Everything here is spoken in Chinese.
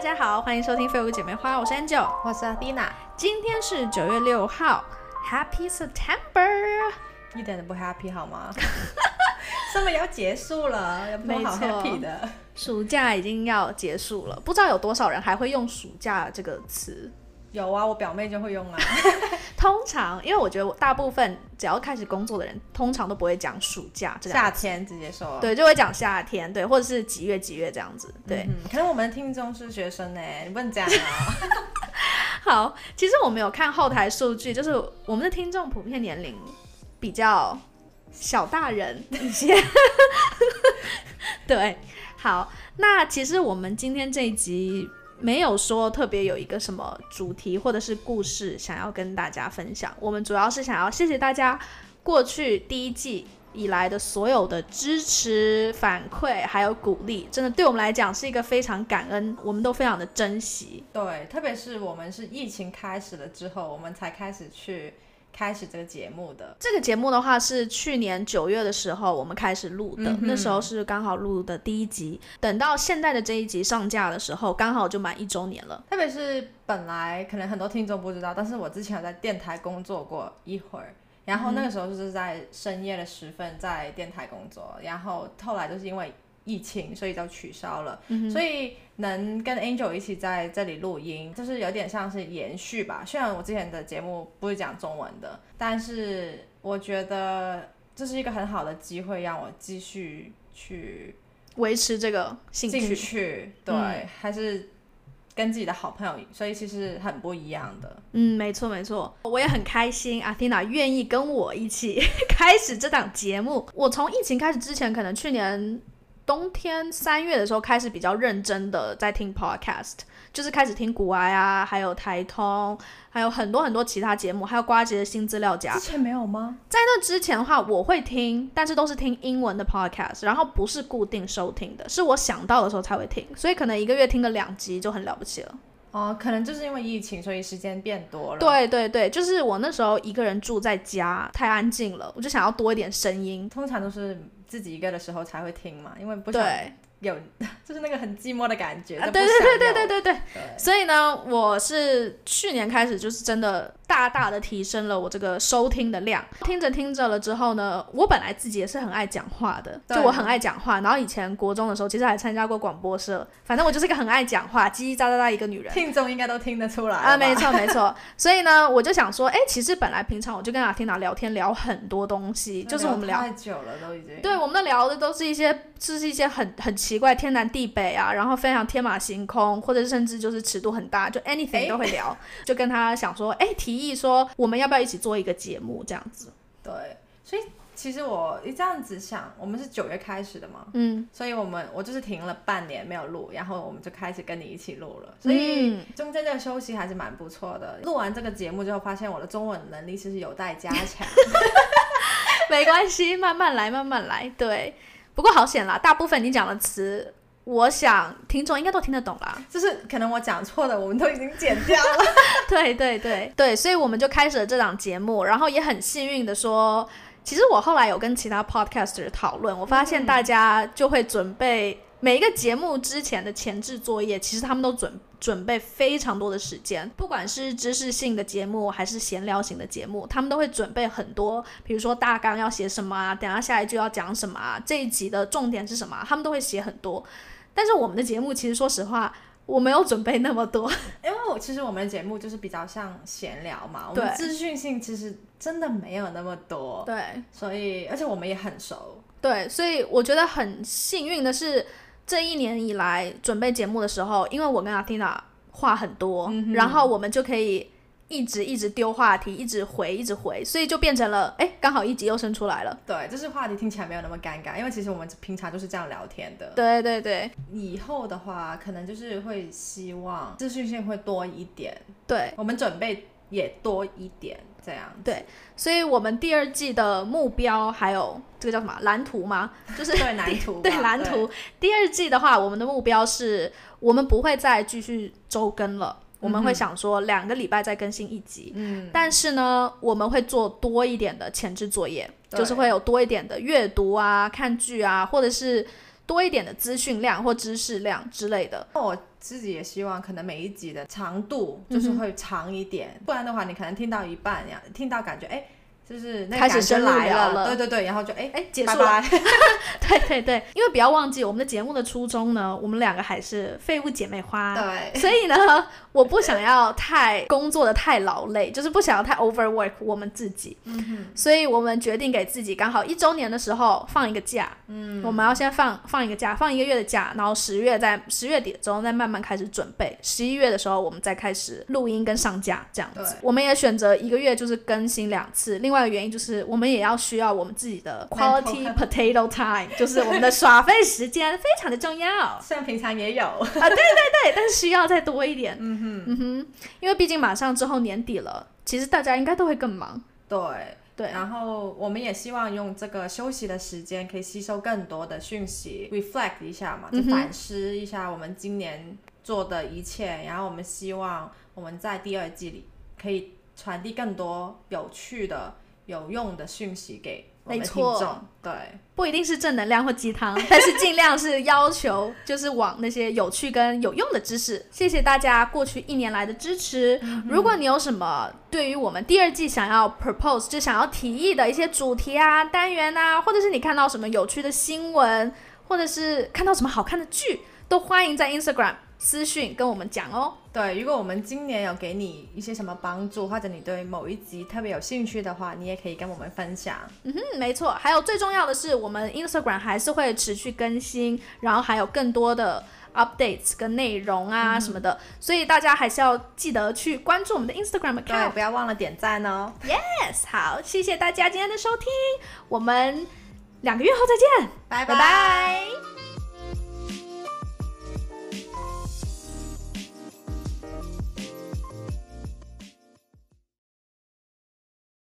大家好，欢迎收听《废物姐妹花》，我是 Angel，我是 Dina，。今天是九月六号，Happy September，一点都不 happy 好吗？上面要结束了，有没好 happy 的？暑假已经要结束了，不知道有多少人还会用“暑假”这个词。有啊，我表妹就会用啊。通常，因为我觉得我大部分只要开始工作的人，通常都不会讲暑假，夏天直接说。对，就会讲夏天，对，或者是几月几月这样子。对，可能我们的听众是学生呢，你不能讲啊。好，其实我们有看后台数据，就是我们的听众普遍年龄比较小大人一些。对，好，那其实我们今天这一集。没有说特别有一个什么主题或者是故事想要跟大家分享，我们主要是想要谢谢大家过去第一季以来的所有的支持、反馈还有鼓励，真的对我们来讲是一个非常感恩，我们都非常的珍惜。对，特别是我们是疫情开始了之后，我们才开始去。开始这个节目的这个节目的话是去年九月的时候我们开始录的，那时候是刚好录的第一集。等到现在的这一集上架的时候，刚好就满一周年了。特别是本来可能很多听众不知道，但是我之前有在电台工作过一会儿，然后那个时候就是在深夜的时分在电台工作，然后后来就是因为。疫情，所以就取消了。所以能跟 Angel 一起在这里录音，就是有点像是延续吧。虽然我之前的节目不是讲中文的，但是我觉得这是一个很好的机会，让我继续去维持这个兴趣。对，还是跟自己的好朋友，所以其实很不一样的。嗯，没错没错，我也很开心，阿 t 娜愿意跟我一起 开始这档节目。我从疫情开始之前，可能去年。冬天三月的时候开始比较认真的在听 podcast，就是开始听古哀啊，还有台通，还有很多很多其他节目，还有瓜姐的新资料夹。之前没有吗？在那之前的话，我会听，但是都是听英文的 podcast，然后不是固定收听的，是我想到的时候才会听，所以可能一个月听个两集就很了不起了。哦，可能就是因为疫情，所以时间变多了。对对对，就是我那时候一个人住在家，太安静了，我就想要多一点声音。通常都是。自己一个的时候才会听嘛，因为不想有，就是那个很寂寞的感觉。对对对对对对对。所以呢，我是去年开始就是真的。大大的提升了我这个收听的量，听着听着了之后呢，我本来自己也是很爱讲话的，就我很爱讲话。然后以前国中的时候，其实还参加过广播社，反正我就是一个很爱讲话、叽叽喳喳的一个女人。听众应该都听得出来啊，没错没错。所以呢，我就想说，哎，其实本来平常我就跟阿天娜聊天聊很多东西，就是我们聊太久了都已经。对，我们聊的都是一些，就是一些很很奇怪、天南地北啊，然后非常天马行空，或者甚至就是尺度很大，就 anything 都会聊。就跟他想说，哎，提。意说我们要不要一起做一个节目这样子？对，所以其实我一这样子想，我们是九月开始的嘛，嗯，所以我们我就是停了半年没有录，然后我们就开始跟你一起录了，所以中间这个休息还是蛮不错的。录完这个节目之后，发现我的中文能力其实有待加强，没关系，慢慢来，慢慢来。对，不过好险啦，大部分你讲的词。我想听众应该都听得懂啦，就是可能我讲错的，我们都已经剪掉了。对对对对，所以我们就开始了这档节目，然后也很幸运的说，其实我后来有跟其他 podcaster 讨论，我发现大家就会准备每一个节目之前的前置作业，其实他们都准准备非常多的时间，不管是知识性的节目还是闲聊型的节目，他们都会准备很多，比如说大纲要写什么啊，等下下一句要讲什么啊，这一集的重点是什么，他们都会写很多。但是我们的节目其实说实话，我没有准备那么多，因为我其实我们的节目就是比较像闲聊嘛，我们资讯性其实真的没有那么多，对，所以而且我们也很熟，对，所以我觉得很幸运的是，这一年以来准备节目的时候，因为我跟阿 Tina 话很多，然后我们就可以。一直一直丢话题，一直回，一直回，所以就变成了，哎，刚好一集又生出来了。对，就是话题听起来没有那么尴尬，因为其实我们平常就是这样聊天的。对对对，以后的话，可能就是会希望资讯性会多一点，对我们准备也多一点，这样。对，所以我们第二季的目标还有这个叫什么蓝图吗？就是对蓝图，对蓝图。第二季的话，我们的目标是我们不会再继续周更了。我们会想说两个礼拜再更新一集，嗯，但是呢，我们会做多一点的前置作业，就是会有多一点的阅读啊、看剧啊，或者是多一点的资讯量或知识量之类的。我自己也希望，可能每一集的长度就是会长一点，不然的话，你可能听到一半呀，听到感觉哎。就是开始深入聊了，对对对，然后就哎哎结束了，对对对，因为不要忘记我们的节目的初衷呢，我们两个还是废物姐妹花，对，所以呢，我不想要太工作的太劳累，就是不想要太 overwork 我们自己，嗯哼，所以我们决定给自己刚好一周年的时候放一个假，嗯，我们要先放放一个假，放一个月的假，然后十月在十月底的时候再慢慢开始准备，十一月的时候我们再开始录音跟上架这样子，我们也选择一个月就是更新两次，另外。的原因就是，我们也要需要我们自己的 quality potato time，就是我们的耍费时间非常的重要。虽然平常也有啊，对对对，但是需要再多一点。嗯哼，嗯哼，因为毕竟马上之后年底了，其实大家应该都会更忙。对对，然后我们也希望用这个休息的时间，可以吸收更多的讯息，reflect 一下嘛，就反思一下我们今年做的一切。然后我们希望我们在第二季里可以传递更多有趣的。有用的讯息给我们听众，对，不一定是正能量或鸡汤，但是尽量是要求，就是往那些有趣跟有用的知识。谢谢大家过去一年来的支持。如果你有什么对于我们第二季想要 propose 就想要提议的一些主题啊、单元啊，或者是你看到什么有趣的新闻，或者是看到什么好看的剧，都欢迎在 Instagram。私讯跟我们讲哦。对，如果我们今年有给你一些什么帮助，或者你对某一集特别有兴趣的话，你也可以跟我们分享。嗯哼，没错。还有最重要的是，我们 Instagram 还是会持续更新，然后还有更多的 updates 跟内容啊什么的，所以大家还是要记得去关注我们的 Instagram account，不要忘了点赞哦。Yes，好，谢谢大家今天的收听，我们两个月后再见，拜拜。